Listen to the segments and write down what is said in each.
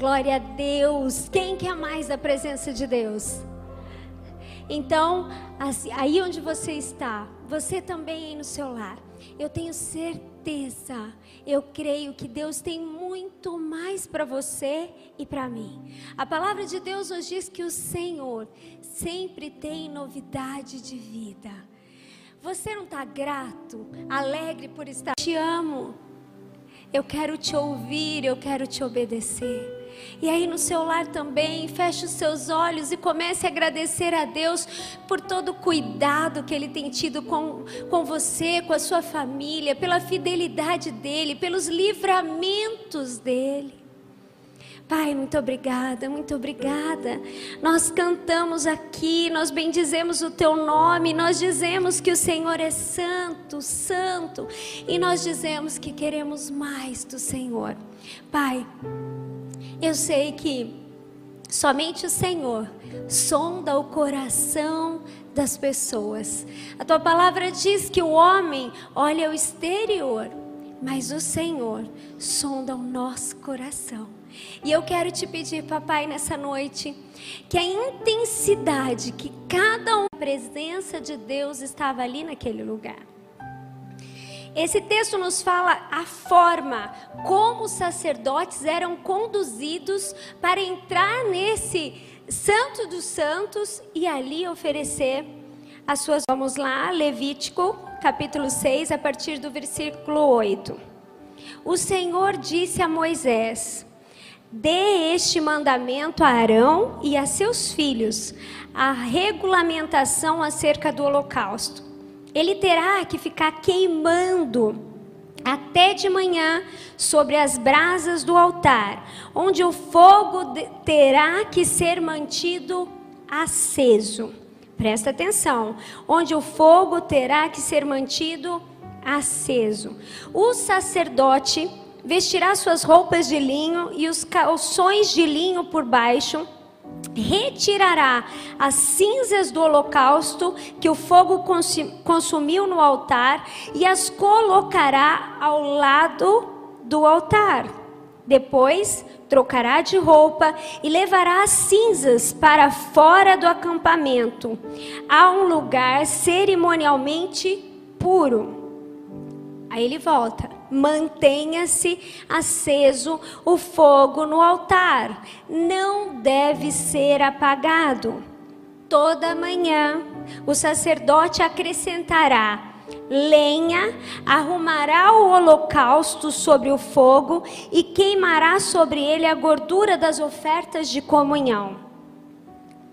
glória a Deus. Quem quer mais a presença de Deus? Então, assim, aí onde você está, você também aí no seu lar, eu tenho certeza, eu creio que Deus tem muito mais para você e para mim. A palavra de Deus nos diz que o Senhor sempre tem novidade de vida. Você não está grato, alegre por estar? Te amo. Eu quero te ouvir, eu quero te obedecer. E aí no seu lar também, feche os seus olhos e comece a agradecer a Deus por todo o cuidado que Ele tem tido com, com você, com a sua família, pela fidelidade dEle, pelos livramentos dEle. Pai, muito obrigada, muito obrigada. Nós cantamos aqui, nós bendizemos o teu nome, nós dizemos que o Senhor é santo, santo, e nós dizemos que queremos mais do Senhor. Pai, eu sei que somente o Senhor sonda o coração das pessoas. A tua palavra diz que o homem olha o exterior, mas o Senhor sonda o nosso coração. E eu quero te pedir, papai, nessa noite, que a intensidade que cada um, presença de Deus estava ali naquele lugar. Esse texto nos fala a forma como os sacerdotes eram conduzidos para entrar nesse Santo dos Santos e ali oferecer as suas. Vamos lá, Levítico, capítulo 6, a partir do versículo 8. O Senhor disse a Moisés: Dê este mandamento a Arão e a seus filhos, a regulamentação acerca do holocausto. Ele terá que ficar queimando até de manhã sobre as brasas do altar, onde o fogo terá que ser mantido aceso. Presta atenção, onde o fogo terá que ser mantido aceso. O sacerdote vestirá suas roupas de linho e os calções de linho por baixo, retirará as cinzas do holocausto que o fogo consumiu no altar e as colocará ao lado do altar. Depois trocará de roupa e levará as cinzas para fora do acampamento, a um lugar cerimonialmente puro. Aí ele volta mantenha-se aceso o fogo no altar, não deve ser apagado. Toda manhã o sacerdote acrescentará lenha, arrumará o holocausto sobre o fogo e queimará sobre ele a gordura das ofertas de comunhão.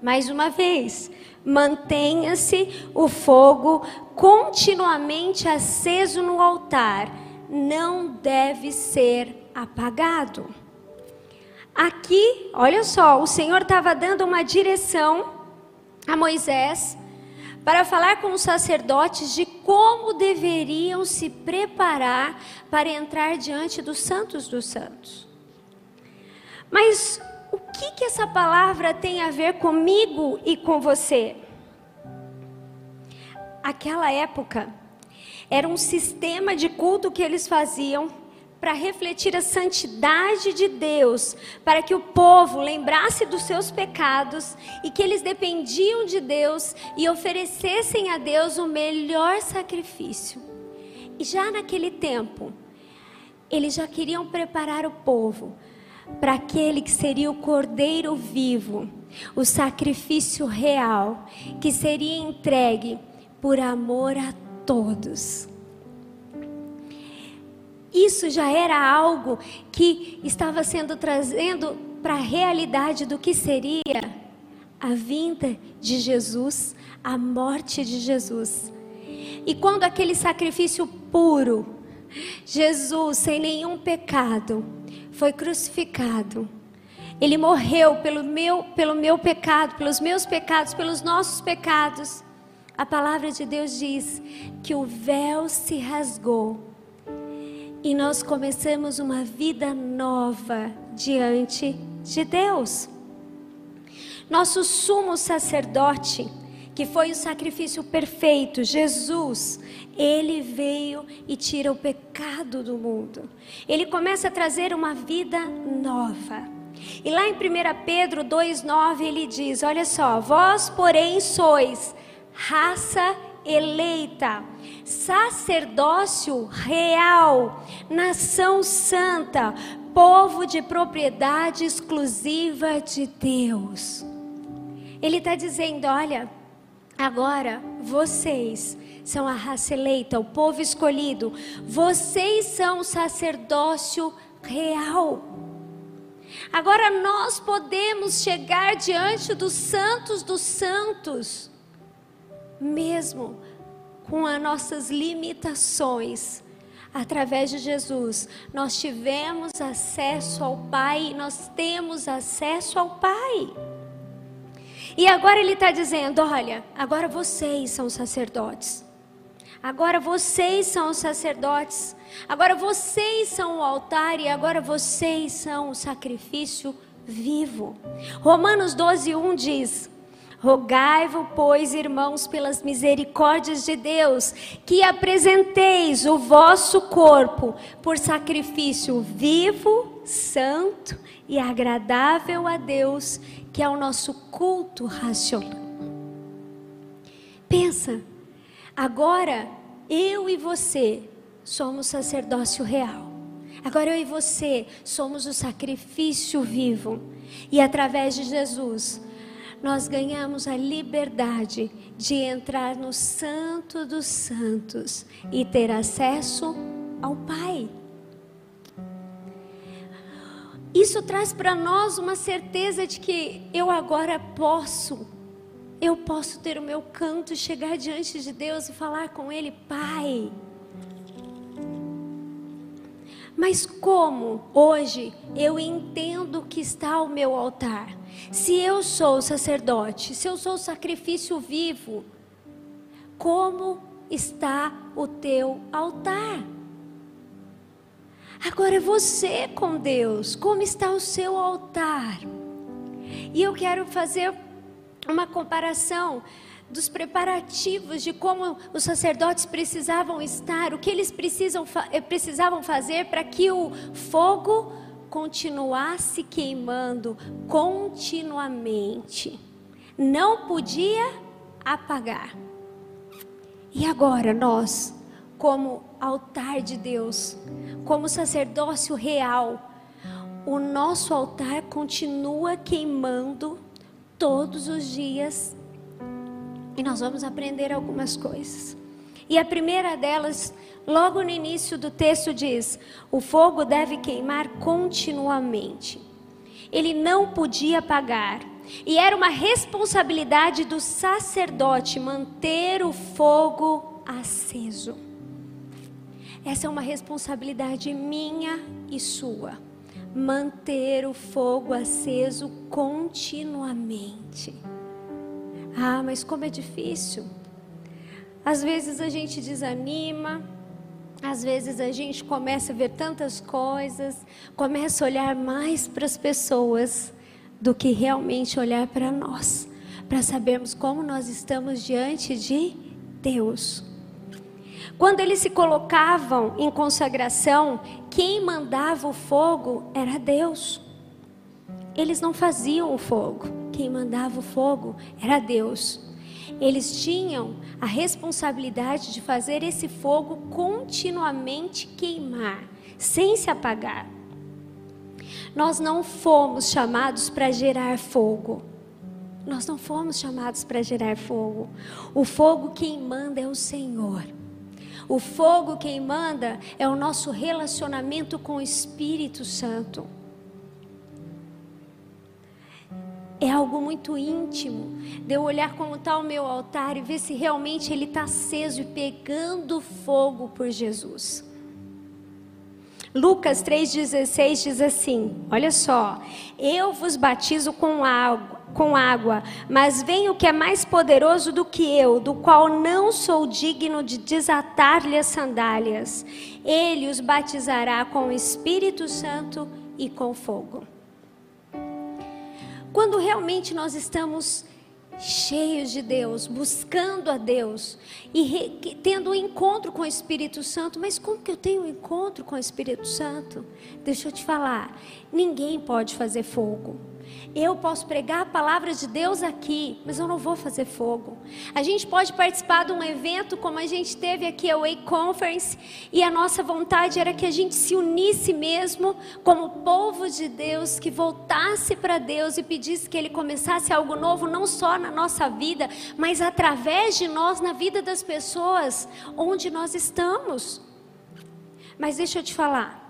Mais uma vez, mantenha-se o fogo continuamente aceso no altar não deve ser apagado. Aqui, olha só, o Senhor estava dando uma direção a Moisés para falar com os sacerdotes de como deveriam se preparar para entrar diante dos santos dos santos. Mas o que, que essa palavra tem a ver comigo e com você? Aquela época, era um sistema de culto que eles faziam para refletir a santidade de Deus, para que o povo lembrasse dos seus pecados e que eles dependiam de Deus e oferecessem a Deus o melhor sacrifício. E já naquele tempo, eles já queriam preparar o povo para aquele que seria o cordeiro vivo, o sacrifício real, que seria entregue por amor a todos. Isso já era algo que estava sendo trazendo para a realidade do que seria a vinda de Jesus, a morte de Jesus. E quando aquele sacrifício puro, Jesus, sem nenhum pecado, foi crucificado. Ele morreu pelo meu, pelo meu pecado, pelos meus pecados, pelos nossos pecados. A palavra de Deus diz que o véu se rasgou e nós começamos uma vida nova diante de Deus. Nosso sumo sacerdote, que foi o sacrifício perfeito, Jesus, ele veio e tira o pecado do mundo. Ele começa a trazer uma vida nova. E lá em 1 Pedro 2,9 ele diz: Olha só, vós, porém, sois raça eleita, sacerdócio real, nação santa, povo de propriedade exclusiva de Deus. Ele está dizendo: olha, agora vocês são a raça eleita, o povo escolhido, vocês são o sacerdócio real. Agora nós podemos chegar diante dos santos dos santos, mesmo com as nossas limitações, através de Jesus, nós tivemos acesso ao Pai, nós temos acesso ao Pai. E agora ele está dizendo: olha, agora vocês são sacerdotes. Agora vocês são os sacerdotes. Agora vocês são o altar e agora vocês são o sacrifício vivo. Romanos 12, 1 diz: Rogai-vos, pois, irmãos, pelas misericórdias de Deus, que apresenteis o vosso corpo por sacrifício vivo, santo e agradável a Deus, que é o nosso culto racional. Pensa, agora eu e você somos sacerdócio real. Agora eu e você somos o sacrifício vivo. E através de Jesus, nós ganhamos a liberdade de entrar no Santo dos Santos e ter acesso ao Pai. Isso traz para nós uma certeza de que eu agora posso, eu posso ter o meu canto, chegar diante de Deus e falar com Ele, Pai. Mas como hoje eu entendo que está o meu altar? Se eu sou sacerdote, se eu sou sacrifício vivo, como está o teu altar? Agora é você com Deus, como está o seu altar? E eu quero fazer uma comparação dos preparativos de como os sacerdotes precisavam estar, o que eles precisam, eh, precisavam fazer para que o fogo continuasse queimando continuamente. Não podia apagar. E agora nós, como altar de Deus, como sacerdócio real, o nosso altar continua queimando todos os dias e nós vamos aprender algumas coisas. E a primeira delas, logo no início do texto, diz: o fogo deve queimar continuamente. Ele não podia apagar. E era uma responsabilidade do sacerdote manter o fogo aceso. Essa é uma responsabilidade minha e sua. Manter o fogo aceso continuamente. Ah, mas como é difícil. Às vezes a gente desanima, às vezes a gente começa a ver tantas coisas, começa a olhar mais para as pessoas do que realmente olhar para nós, para sabermos como nós estamos diante de Deus. Quando eles se colocavam em consagração, quem mandava o fogo era Deus. Eles não faziam o fogo quem mandava o fogo era Deus. Eles tinham a responsabilidade de fazer esse fogo continuamente queimar, sem se apagar. Nós não fomos chamados para gerar fogo. Nós não fomos chamados para gerar fogo. O fogo quem manda é o Senhor. O fogo quem manda é o nosso relacionamento com o Espírito Santo. É algo muito íntimo, de eu olhar como está o meu altar e ver se realmente ele está aceso e pegando fogo por Jesus. Lucas 3,16 diz assim: Olha só, eu vos batizo com água, com água, mas vem o que é mais poderoso do que eu, do qual não sou digno de desatar-lhe as sandálias. Ele os batizará com o Espírito Santo e com fogo. Quando realmente nós estamos cheios de Deus, buscando a Deus e re, tendo um encontro com o Espírito Santo. Mas como que eu tenho um encontro com o Espírito Santo? Deixa eu te falar: ninguém pode fazer fogo. Eu posso pregar a palavra de Deus aqui, mas eu não vou fazer fogo. A gente pode participar de um evento como a gente teve aqui, a Way Conference, e a nossa vontade era que a gente se unisse mesmo como povo de Deus, que voltasse para Deus e pedisse que Ele começasse algo novo, não só na nossa vida, mas através de nós, na vida das pessoas onde nós estamos. Mas deixa eu te falar.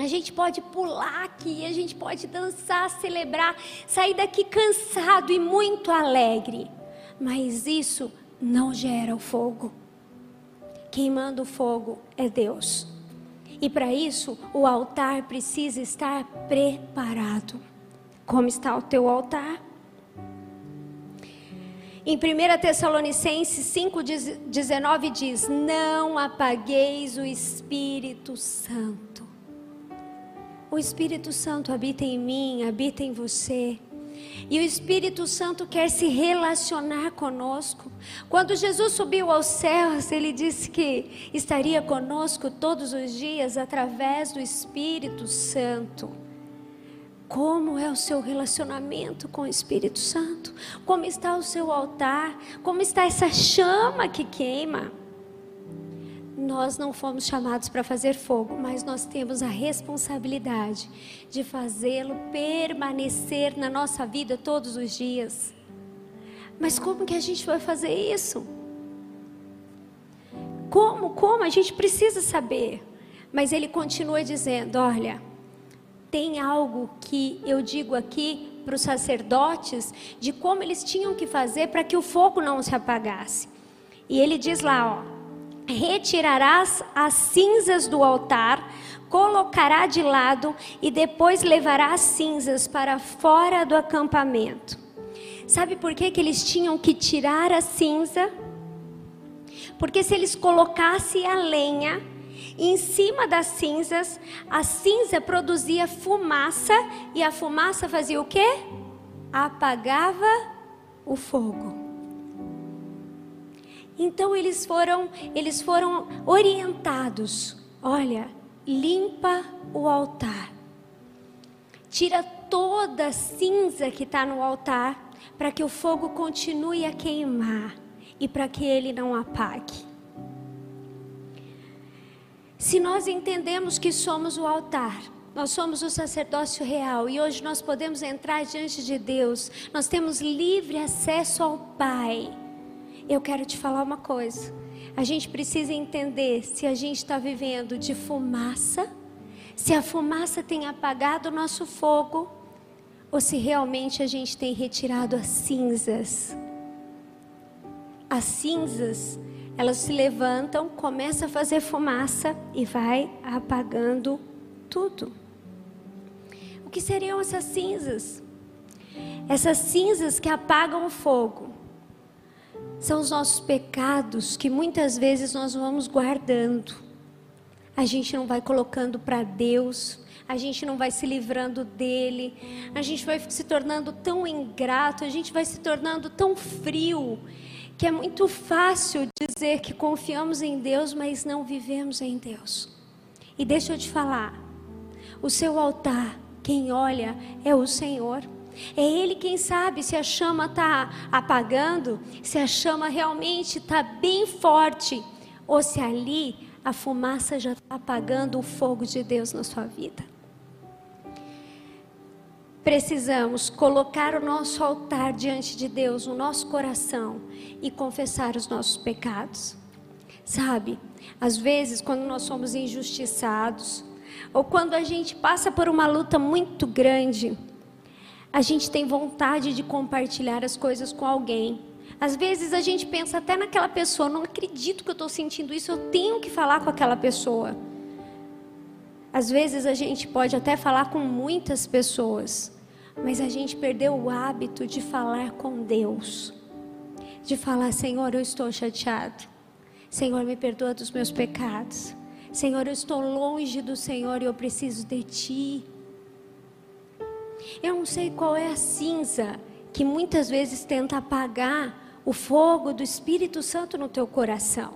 A gente pode pular aqui, a gente pode dançar, celebrar, sair daqui cansado e muito alegre. Mas isso não gera o fogo. Quem manda o fogo é Deus. E para isso, o altar precisa estar preparado. Como está o teu altar? Em 1 Tessalonicenses 5,19 diz: Não apagueis o Espírito Santo. O Espírito Santo habita em mim, habita em você. E o Espírito Santo quer se relacionar conosco. Quando Jesus subiu aos céus, ele disse que estaria conosco todos os dias através do Espírito Santo. Como é o seu relacionamento com o Espírito Santo? Como está o seu altar? Como está essa chama que queima? Nós não fomos chamados para fazer fogo, mas nós temos a responsabilidade de fazê-lo permanecer na nossa vida todos os dias. Mas como que a gente vai fazer isso? Como? Como? A gente precisa saber. Mas ele continua dizendo: olha, tem algo que eu digo aqui para os sacerdotes de como eles tinham que fazer para que o fogo não se apagasse. E ele diz lá, ó retirarás as cinzas do altar, colocará de lado e depois levará as cinzas para fora do acampamento. Sabe por que, que eles tinham que tirar a cinza? Porque se eles colocassem a lenha em cima das cinzas, a cinza produzia fumaça e a fumaça fazia o quê? Apagava o fogo. Então eles foram, eles foram orientados. Olha, limpa o altar. Tira toda a cinza que está no altar, para que o fogo continue a queimar e para que ele não apague. Se nós entendemos que somos o altar, nós somos o sacerdócio real e hoje nós podemos entrar diante de Deus, nós temos livre acesso ao Pai eu quero te falar uma coisa. A gente precisa entender se a gente está vivendo de fumaça, se a fumaça tem apagado o nosso fogo, ou se realmente a gente tem retirado as cinzas. As cinzas, elas se levantam, começa a fazer fumaça e vai apagando tudo. O que seriam essas cinzas? Essas cinzas que apagam o fogo são os nossos pecados que muitas vezes nós vamos guardando. A gente não vai colocando para Deus, a gente não vai se livrando dele, a gente vai se tornando tão ingrato, a gente vai se tornando tão frio, que é muito fácil dizer que confiamos em Deus, mas não vivemos em Deus. E deixa eu te falar, o seu altar, quem olha é o Senhor. É Ele quem sabe se a chama está apagando, se a chama realmente está bem forte, ou se ali a fumaça já está apagando o fogo de Deus na sua vida. Precisamos colocar o nosso altar diante de Deus, no nosso coração, e confessar os nossos pecados. Sabe, às vezes, quando nós somos injustiçados, ou quando a gente passa por uma luta muito grande, a gente tem vontade de compartilhar as coisas com alguém. Às vezes a gente pensa até naquela pessoa, não acredito que eu estou sentindo isso, eu tenho que falar com aquela pessoa. Às vezes a gente pode até falar com muitas pessoas, mas a gente perdeu o hábito de falar com Deus. De falar, Senhor, eu estou chateado. Senhor, me perdoa dos meus pecados. Senhor, eu estou longe do Senhor e eu preciso de Ti. Eu não sei qual é a cinza que muitas vezes tenta apagar o fogo do Espírito Santo no teu coração.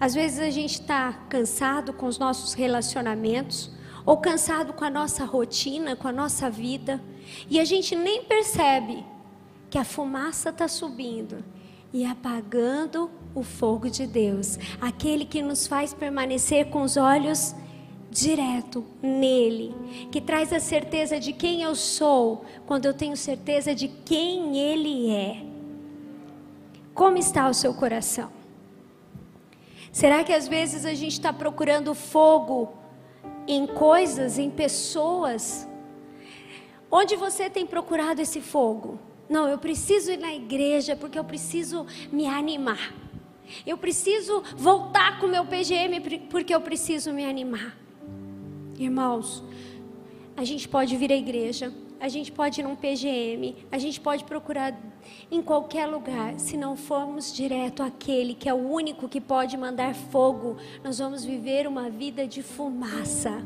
Às vezes a gente está cansado com os nossos relacionamentos, ou cansado com a nossa rotina, com a nossa vida, e a gente nem percebe que a fumaça está subindo e apagando o fogo de Deus, aquele que nos faz permanecer com os olhos direto nele, que traz a certeza de quem eu sou, quando eu tenho certeza de quem ele é. Como está o seu coração? Será que às vezes a gente está procurando fogo em coisas, em pessoas. Onde você tem procurado esse fogo? Não, eu preciso ir na igreja porque eu preciso me animar. Eu preciso voltar com o meu PGM porque eu preciso me animar. Irmãos, a gente pode vir à igreja, a gente pode ir num PGM, a gente pode procurar em qualquer lugar. Se não formos direto àquele que é o único que pode mandar fogo, nós vamos viver uma vida de fumaça.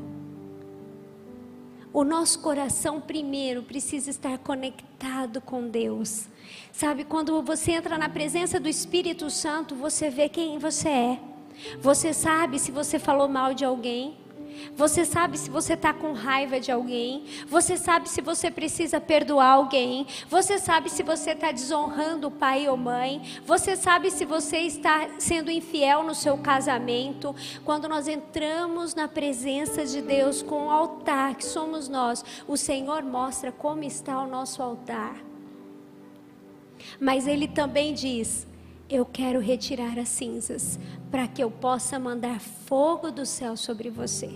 O nosso coração primeiro precisa estar conectado com Deus. Sabe, quando você entra na presença do Espírito Santo, você vê quem você é. Você sabe se você falou mal de alguém, você sabe se você está com raiva de alguém. Você sabe se você precisa perdoar alguém. Você sabe se você está desonrando o pai ou mãe. Você sabe se você está sendo infiel no seu casamento. Quando nós entramos na presença de Deus com o altar que somos nós, o Senhor mostra como está o nosso altar. Mas Ele também diz: eu quero retirar as cinzas para que eu possa mandar fogo do céu sobre você.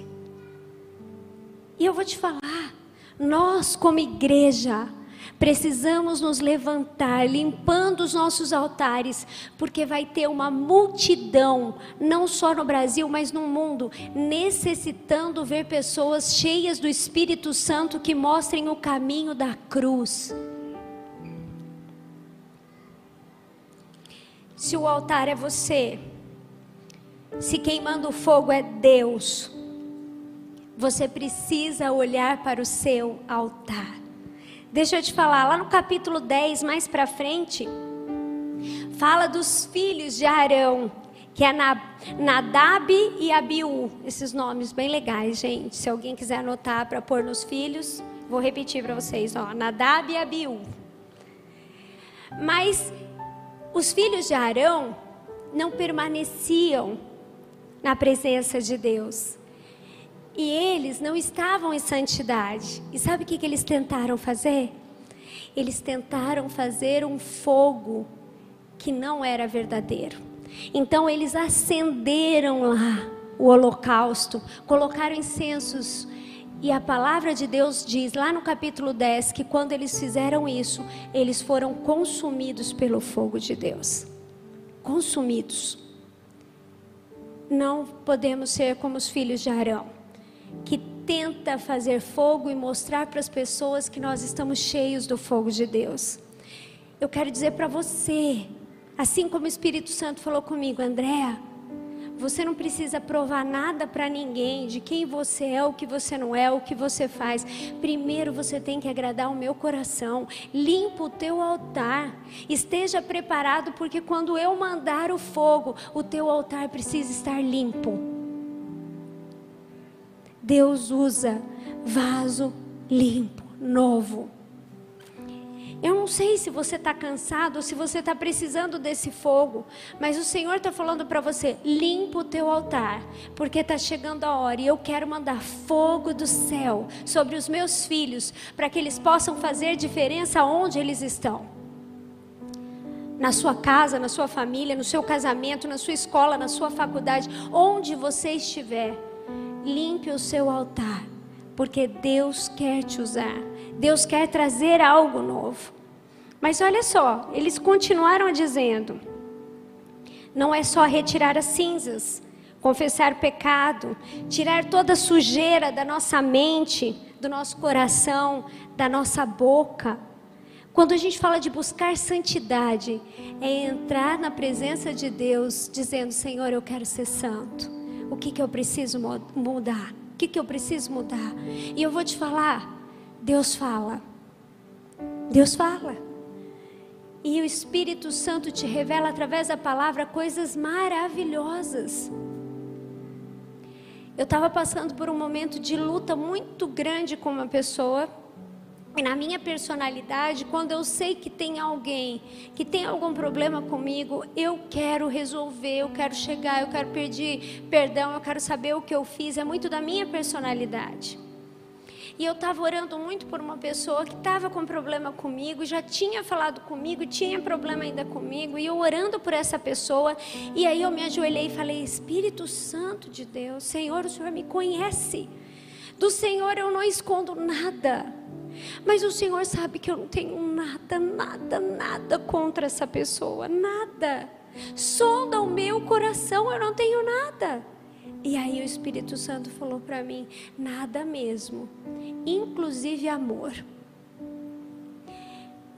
E eu vou te falar, nós como igreja, precisamos nos levantar, limpando os nossos altares, porque vai ter uma multidão, não só no Brasil, mas no mundo, necessitando ver pessoas cheias do Espírito Santo que mostrem o caminho da cruz. Se o altar é você, se quem manda o fogo é Deus, você precisa olhar para o seu altar. Deixa eu te falar, lá no capítulo 10, mais para frente, fala dos filhos de Arão, que é Nadab e Abiú. Esses nomes bem legais, gente. Se alguém quiser anotar para pôr nos filhos, vou repetir para vocês, ó, Nadab e Abiú. Mas os filhos de Arão não permaneciam na presença de Deus. E eles não estavam em santidade. E sabe o que, que eles tentaram fazer? Eles tentaram fazer um fogo que não era verdadeiro. Então eles acenderam lá o holocausto, colocaram incensos e a palavra de Deus diz lá no capítulo 10 que quando eles fizeram isso, eles foram consumidos pelo fogo de Deus. Consumidos. Não podemos ser como os filhos de Arão, que tenta fazer fogo e mostrar para as pessoas que nós estamos cheios do fogo de Deus. Eu quero dizer para você, assim como o Espírito Santo falou comigo, Andréa, você não precisa provar nada para ninguém de quem você é, o que você não é, o que você faz. Primeiro você tem que agradar o meu coração. Limpa o teu altar. Esteja preparado, porque quando eu mandar o fogo, o teu altar precisa estar limpo. Deus usa vaso limpo, novo. Eu não sei se você está cansado ou se você está precisando desse fogo, mas o Senhor está falando para você: limpa o teu altar, porque está chegando a hora e eu quero mandar fogo do céu sobre os meus filhos, para que eles possam fazer diferença onde eles estão. Na sua casa, na sua família, no seu casamento, na sua escola, na sua faculdade, onde você estiver, limpe o seu altar, porque Deus quer te usar. Deus quer trazer algo novo. Mas olha só, eles continuaram dizendo: não é só retirar as cinzas, confessar o pecado, tirar toda a sujeira da nossa mente, do nosso coração, da nossa boca. Quando a gente fala de buscar santidade, é entrar na presença de Deus dizendo: Senhor, eu quero ser santo. O que, que eu preciso mudar? O que, que eu preciso mudar? E eu vou te falar: Deus fala. Deus fala. E o Espírito Santo te revela através da palavra coisas maravilhosas. Eu estava passando por um momento de luta muito grande com uma pessoa. Na minha personalidade, quando eu sei que tem alguém que tem algum problema comigo, eu quero resolver, eu quero chegar, eu quero pedir perdão, eu quero saber o que eu fiz. É muito da minha personalidade. E eu estava orando muito por uma pessoa que estava com problema comigo, já tinha falado comigo, tinha problema ainda comigo, e eu orando por essa pessoa. E aí eu me ajoelhei e falei: Espírito Santo de Deus, Senhor, o Senhor me conhece. Do Senhor eu não escondo nada. Mas o Senhor sabe que eu não tenho nada, nada, nada contra essa pessoa, nada. Sonda o meu coração, eu não tenho nada. E aí o Espírito Santo falou para mim: nada mesmo, inclusive amor.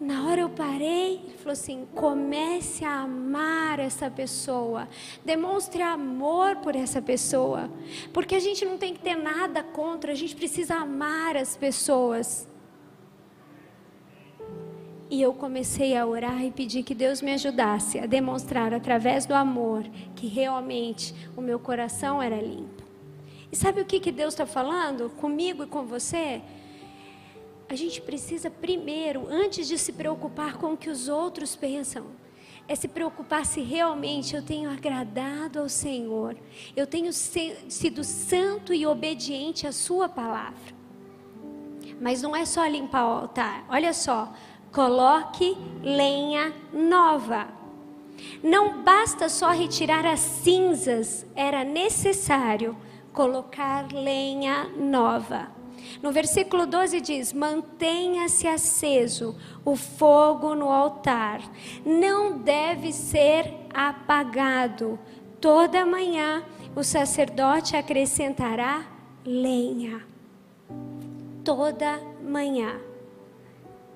Na hora eu parei, ele falou assim: comece a amar essa pessoa, demonstre amor por essa pessoa, porque a gente não tem que ter nada contra, a gente precisa amar as pessoas. E eu comecei a orar e pedir que Deus me ajudasse a demonstrar através do amor que realmente o meu coração era limpo. E sabe o que, que Deus está falando comigo e com você? A gente precisa primeiro, antes de se preocupar com o que os outros pensam, é se preocupar se realmente eu tenho agradado ao Senhor, eu tenho sido santo e obediente à Sua palavra. Mas não é só limpar o altar, olha só, coloque lenha nova. Não basta só retirar as cinzas, era necessário colocar lenha nova. No versículo 12 diz: Mantenha-se aceso o fogo no altar, não deve ser apagado. Toda manhã o sacerdote acrescentará lenha. Toda manhã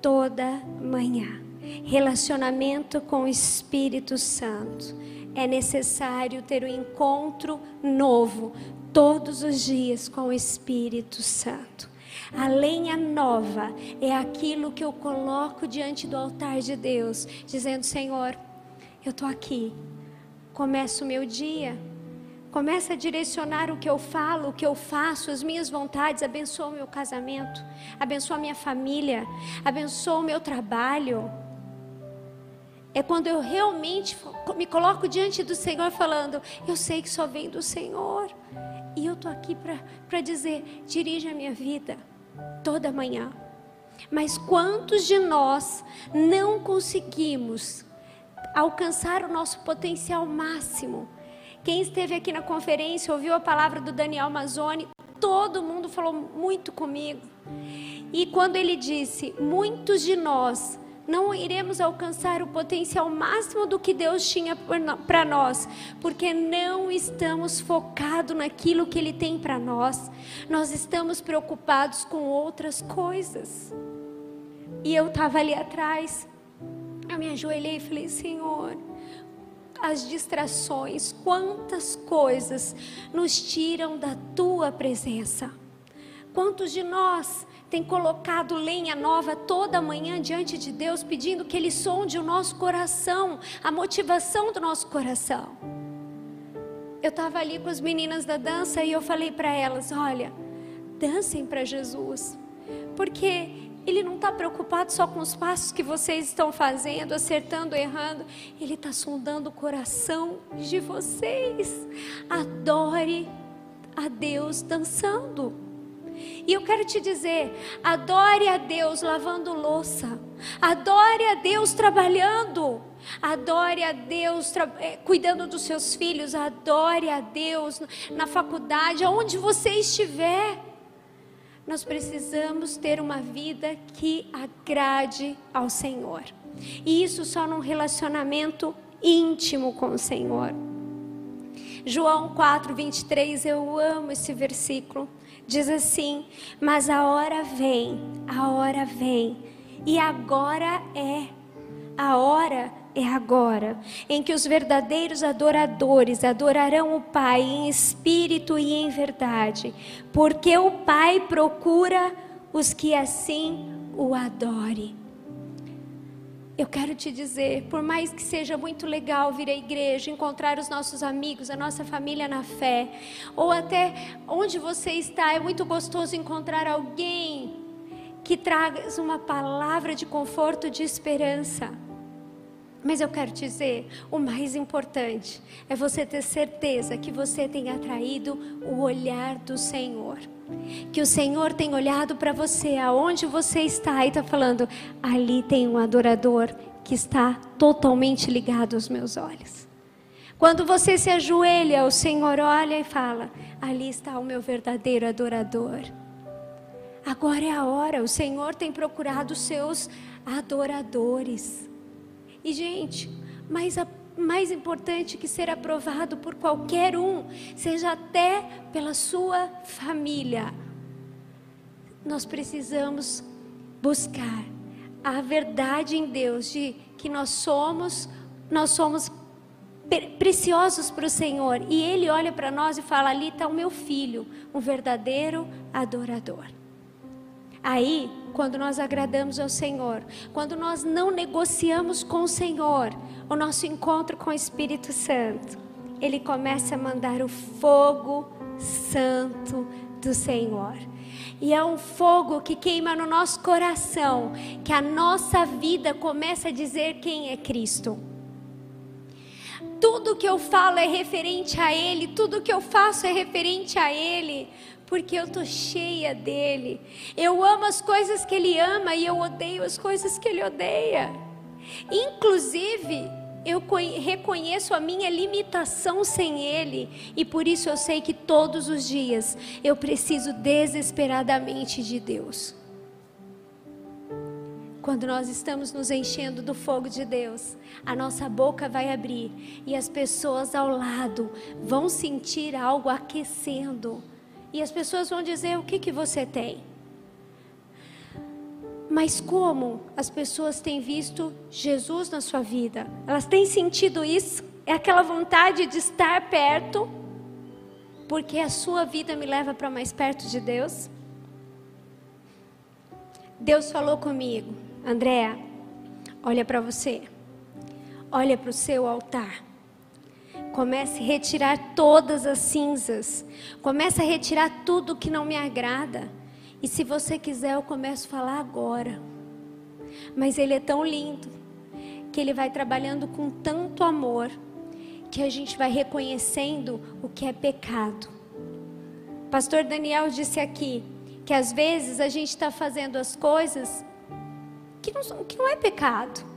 toda manhã. Relacionamento com o Espírito Santo. É necessário ter um encontro novo todos os dias com o Espírito Santo. A lenha nova é aquilo que eu coloco diante do altar de Deus, dizendo: Senhor, eu estou aqui. Começo o meu dia Começa a direcionar o que eu falo, o que eu faço, as minhas vontades. Abençoa o meu casamento, abençoa a minha família, abençoa o meu trabalho. É quando eu realmente me coloco diante do Senhor falando: Eu sei que só vem do Senhor. E eu estou aqui para dizer: dirija a minha vida toda manhã. Mas quantos de nós não conseguimos alcançar o nosso potencial máximo? Quem esteve aqui na conferência ouviu a palavra do Daniel Mazzoni, todo mundo falou muito comigo. E quando ele disse: Muitos de nós não iremos alcançar o potencial máximo do que Deus tinha para nós, porque não estamos focados naquilo que Ele tem para nós, nós estamos preocupados com outras coisas. E eu estava ali atrás, eu me ajoelhei e falei: Senhor as distrações, quantas coisas nos tiram da tua presença. Quantos de nós tem colocado lenha nova toda manhã diante de Deus, pedindo que Ele sonde o nosso coração, a motivação do nosso coração? Eu estava ali com as meninas da dança e eu falei para elas: olha, dancem para Jesus, porque ele não está preocupado só com os passos que vocês estão fazendo, acertando, errando. Ele está sondando o coração de vocês. Adore a Deus dançando. E eu quero te dizer: adore a Deus lavando louça, adore a Deus trabalhando, adore a Deus eh, cuidando dos seus filhos, adore a Deus na faculdade, aonde você estiver. Nós precisamos ter uma vida que agrade ao Senhor. E isso só num relacionamento íntimo com o Senhor. João 4, 23, eu amo esse versículo. Diz assim: Mas a hora vem, a hora vem, e agora é, a hora é agora, em que os verdadeiros adoradores adorarão o Pai em espírito e em verdade, porque o Pai procura os que assim o adorem. Eu quero te dizer, por mais que seja muito legal vir à igreja, encontrar os nossos amigos, a nossa família na fé, ou até onde você está, é muito gostoso encontrar alguém que traga uma palavra de conforto, de esperança. Mas eu quero dizer, o mais importante é você ter certeza que você tem atraído o olhar do Senhor. Que o Senhor tem olhado para você, aonde você está, e está falando: ali tem um adorador que está totalmente ligado aos meus olhos. Quando você se ajoelha, o Senhor olha e fala: ali está o meu verdadeiro adorador. Agora é a hora, o Senhor tem procurado os seus adoradores. E, gente, mais, a, mais importante que ser aprovado por qualquer um, seja até pela sua família, nós precisamos buscar a verdade em Deus de que nós somos, nós somos preciosos para o Senhor. E Ele olha para nós e fala: ali está o meu filho, um verdadeiro adorador. Aí, quando nós agradamos ao Senhor, quando nós não negociamos com o Senhor, o nosso encontro com o Espírito Santo, Ele começa a mandar o fogo santo do Senhor. E é um fogo que queima no nosso coração, que a nossa vida começa a dizer quem é Cristo. Tudo que eu falo é referente a Ele, tudo que eu faço é referente a Ele porque eu tô cheia dele. Eu amo as coisas que ele ama e eu odeio as coisas que ele odeia. Inclusive, eu reconheço a minha limitação sem Ele, e por isso eu sei que todos os dias eu preciso desesperadamente de Deus. Quando nós estamos nos enchendo do fogo de Deus, a nossa boca vai abrir e as pessoas ao lado vão sentir algo aquecendo e as pessoas vão dizer: o que, que você tem? Mas como as pessoas têm visto Jesus na sua vida? Elas têm sentido isso? É aquela vontade de estar perto, porque a sua vida me leva para mais perto de Deus? Deus falou comigo, Andréa, olha para você, olha para o seu altar. Comece a retirar todas as cinzas. Comece a retirar tudo que não me agrada. E se você quiser, eu começo a falar agora. Mas ele é tão lindo que ele vai trabalhando com tanto amor que a gente vai reconhecendo o que é pecado. Pastor Daniel disse aqui que às vezes a gente está fazendo as coisas que não, que não é pecado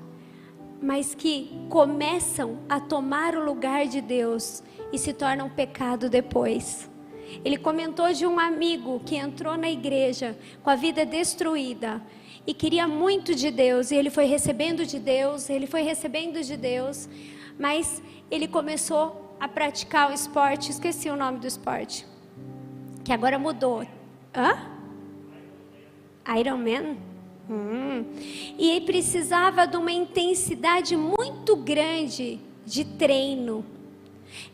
mas que começam a tomar o lugar de Deus e se tornam pecado depois. Ele comentou de um amigo que entrou na igreja com a vida destruída e queria muito de Deus, e ele foi recebendo de Deus, ele foi recebendo de Deus, mas ele começou a praticar o esporte, esqueci o nome do esporte, que agora mudou. Hã? Iron Man? Hum. E precisava de uma intensidade muito grande de treino.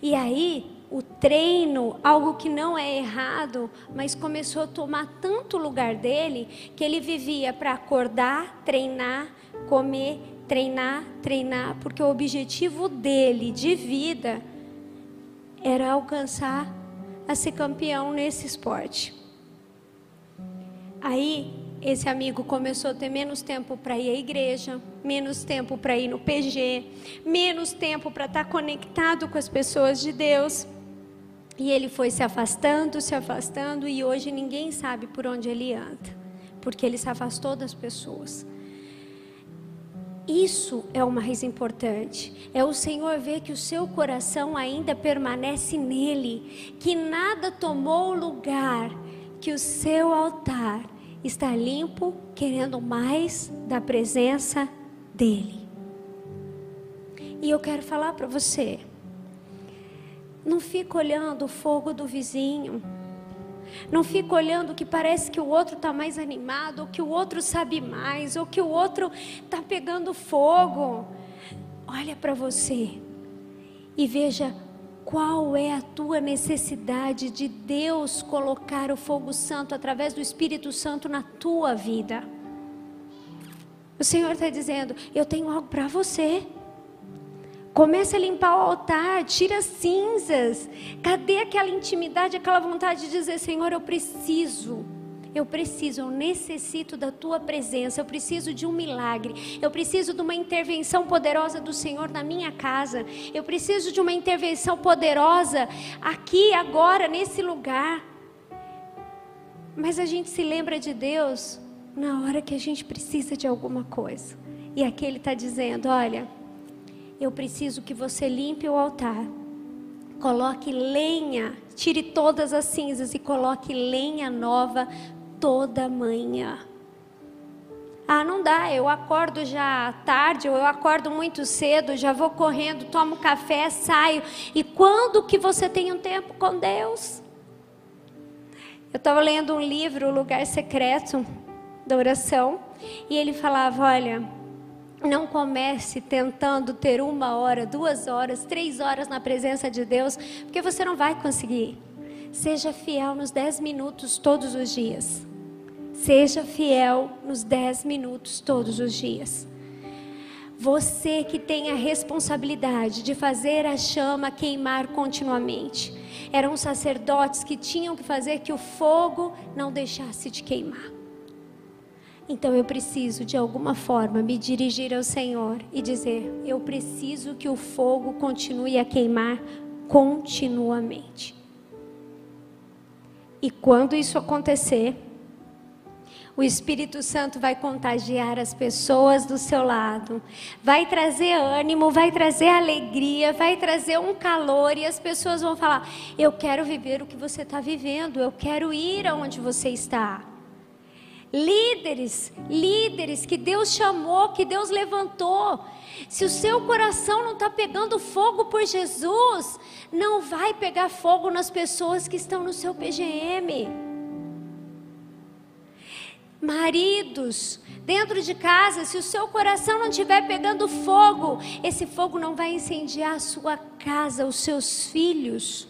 E aí, o treino, algo que não é errado, mas começou a tomar tanto lugar dele que ele vivia para acordar, treinar, comer, treinar, treinar, porque o objetivo dele de vida era alcançar a ser campeão nesse esporte. Aí esse amigo começou a ter menos tempo para ir à igreja, menos tempo para ir no PG, menos tempo para estar tá conectado com as pessoas de Deus. E ele foi se afastando, se afastando, e hoje ninguém sabe por onde ele anda, porque ele se afastou das pessoas. Isso é o mais importante. É o Senhor ver que o seu coração ainda permanece nele, que nada tomou o lugar, que o seu altar está limpo, querendo mais da presença dEle. E eu quero falar para você: não fica olhando o fogo do vizinho. Não fica olhando que parece que o outro está mais animado, ou que o outro sabe mais, ou que o outro está pegando fogo. Olha para você e veja qual é a tua necessidade de Deus colocar o fogo santo através do Espírito Santo na tua vida? O Senhor está dizendo: Eu tenho algo para você. Comece a limpar o altar, tira as cinzas. Cadê aquela intimidade, aquela vontade de dizer: Senhor, eu preciso. Eu preciso, eu necessito da tua presença, eu preciso de um milagre, eu preciso de uma intervenção poderosa do Senhor na minha casa, eu preciso de uma intervenção poderosa aqui, agora, nesse lugar. Mas a gente se lembra de Deus na hora que a gente precisa de alguma coisa. E aqui Ele está dizendo: olha, eu preciso que você limpe o altar, coloque lenha, tire todas as cinzas e coloque lenha nova toda manhã. Ah, não dá, eu acordo já tarde, ou eu acordo muito cedo, já vou correndo, tomo café, saio. E quando que você tem um tempo com Deus? Eu estava lendo um livro, O Lugar Secreto da Oração, e ele falava: olha, não comece tentando ter uma hora, duas horas, três horas na presença de Deus, porque você não vai conseguir. Seja fiel nos dez minutos todos os dias. Seja fiel nos 10 minutos todos os dias. Você que tem a responsabilidade de fazer a chama queimar continuamente. Eram sacerdotes que tinham que fazer que o fogo não deixasse de queimar. Então eu preciso, de alguma forma, me dirigir ao Senhor e dizer: eu preciso que o fogo continue a queimar continuamente. E quando isso acontecer, o Espírito Santo vai contagiar as pessoas do seu lado, vai trazer ânimo, vai trazer alegria, vai trazer um calor e as pessoas vão falar: Eu quero viver o que você está vivendo, eu quero ir aonde você está. Líderes, líderes que Deus chamou, que Deus levantou. Se o seu coração não está pegando fogo por Jesus, não vai pegar fogo nas pessoas que estão no seu PGM maridos, dentro de casa, se o seu coração não estiver pegando fogo, esse fogo não vai incendiar a sua casa, os seus filhos.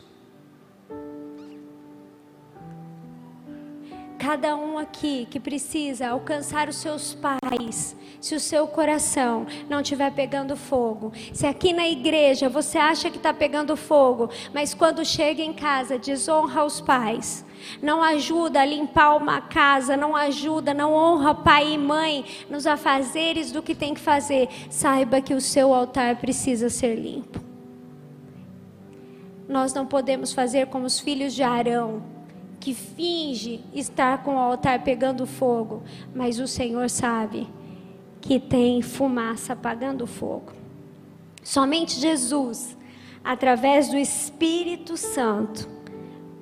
Cada um aqui que precisa alcançar os seus pais, se o seu coração não estiver pegando fogo, se aqui na igreja você acha que está pegando fogo, mas quando chega em casa desonra os pais, não ajuda a limpar uma casa, não ajuda, não honra pai e mãe nos afazeres do que tem que fazer, saiba que o seu altar precisa ser limpo. Nós não podemos fazer como os filhos de Arão, que finge estar com o altar pegando fogo, mas o Senhor sabe que tem fumaça apagando fogo. Somente Jesus, através do Espírito Santo,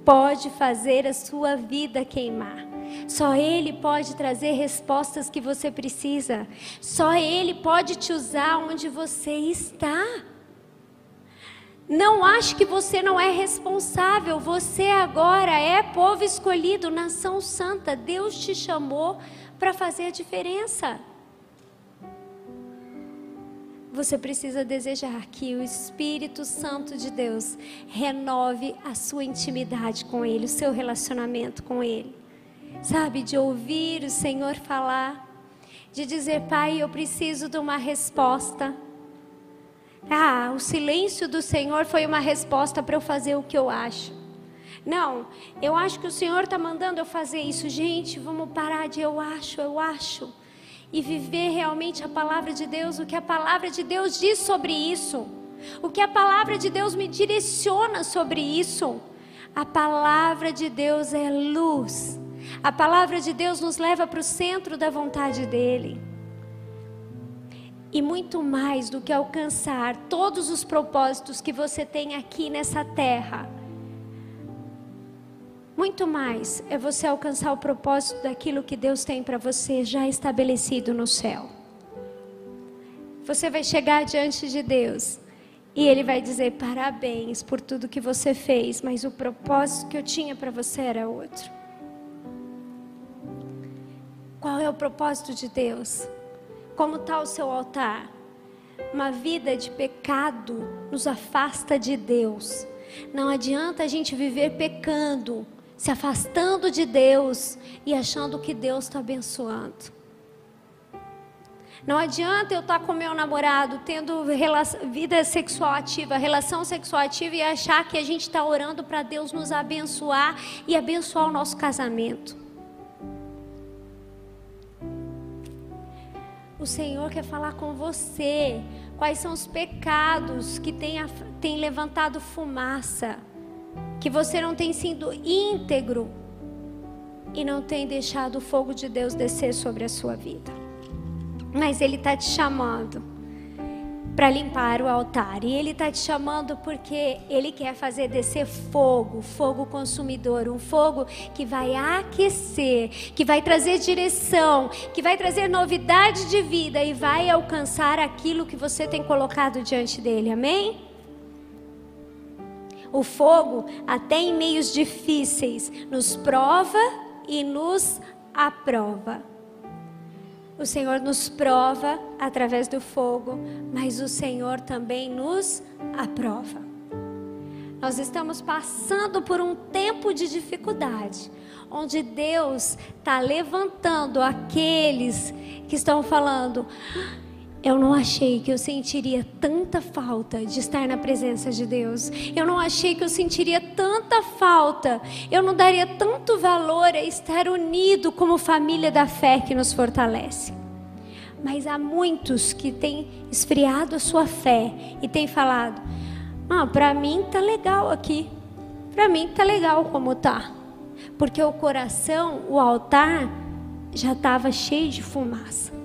pode fazer a sua vida queimar. Só Ele pode trazer respostas que você precisa. Só Ele pode te usar onde você está. Não ache que você não é responsável. Você agora é povo escolhido, nação santa. Deus te chamou para fazer a diferença você precisa desejar que o Espírito Santo de Deus renove a sua intimidade com Ele, o seu relacionamento com Ele. Sabe, de ouvir o Senhor falar, de dizer, Pai, eu preciso de uma resposta. Ah, o silêncio do Senhor foi uma resposta para eu fazer o que eu acho. Não, eu acho que o Senhor está mandando eu fazer isso. Gente, vamos parar de eu acho, eu acho e viver realmente a palavra de Deus, o que a palavra de Deus diz sobre isso, o que a palavra de Deus me direciona sobre isso. A palavra de Deus é luz, a palavra de Deus nos leva para o centro da vontade dEle. E muito mais do que alcançar todos os propósitos que você tem aqui nessa terra muito mais é você alcançar o propósito daquilo que Deus tem para você já estabelecido no céu. Você vai chegar diante de Deus e Ele vai dizer: parabéns por tudo que você fez, mas o propósito que eu tinha para você era outro. Qual é o propósito de Deus? Como está o seu altar? Uma vida de pecado nos afasta de Deus. Não adianta a gente viver pecando se afastando de Deus e achando que Deus está abençoando. Não adianta eu estar com meu namorado tendo vida sexual ativa, relação sexual ativa e achar que a gente está orando para Deus nos abençoar e abençoar o nosso casamento. O Senhor quer falar com você. Quais são os pecados que tem, tem levantado fumaça? Que você não tem sido íntegro e não tem deixado o fogo de Deus descer sobre a sua vida. Mas Ele está te chamando para limpar o altar. E Ele está te chamando porque Ele quer fazer descer fogo, fogo consumidor, um fogo que vai aquecer, que vai trazer direção, que vai trazer novidade de vida e vai alcançar aquilo que você tem colocado diante dele. Amém? O fogo, até em meios difíceis, nos prova e nos aprova. O Senhor nos prova através do fogo, mas o Senhor também nos aprova. Nós estamos passando por um tempo de dificuldade, onde Deus está levantando aqueles que estão falando: eu não achei que eu sentiria tanta falta de estar na presença de Deus. Eu não achei que eu sentiria tanta falta. Eu não daria tanto valor a estar unido como família da fé que nos fortalece. Mas há muitos que têm esfriado a sua fé e têm falado: "Ah, para mim tá legal aqui. Para mim tá legal como tá". Porque o coração, o altar já estava cheio de fumaça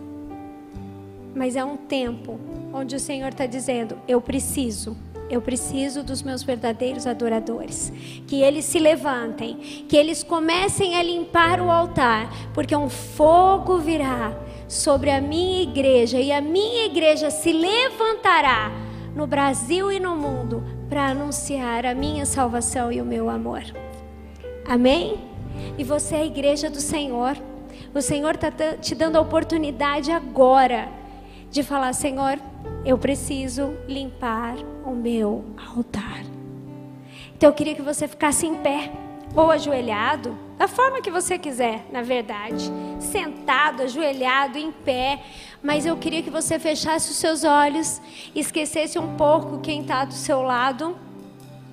mas é um tempo onde o Senhor está dizendo: eu preciso. Eu preciso dos meus verdadeiros adoradores. Que eles se levantem, que eles comecem a limpar o altar, porque um fogo virá sobre a minha igreja e a minha igreja se levantará no Brasil e no mundo para anunciar a minha salvação e o meu amor. Amém? E você é a igreja do Senhor. O Senhor está te dando a oportunidade agora de falar: Senhor, eu preciso limpar o meu altar. Então eu queria que você ficasse em pé ou ajoelhado, da forma que você quiser, na verdade, sentado, ajoelhado, em pé, mas eu queria que você fechasse os seus olhos, esquecesse um pouco quem está do seu lado.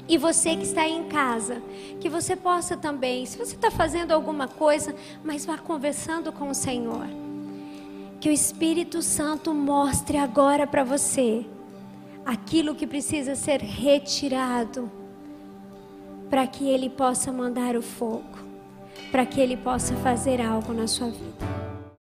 E você que está aí em casa, que você possa também, se você está fazendo alguma coisa, mas vá conversando com o Senhor que o Espírito Santo mostre agora para você aquilo que precisa ser retirado, para que Ele possa mandar o fogo, para que Ele possa fazer algo na sua vida.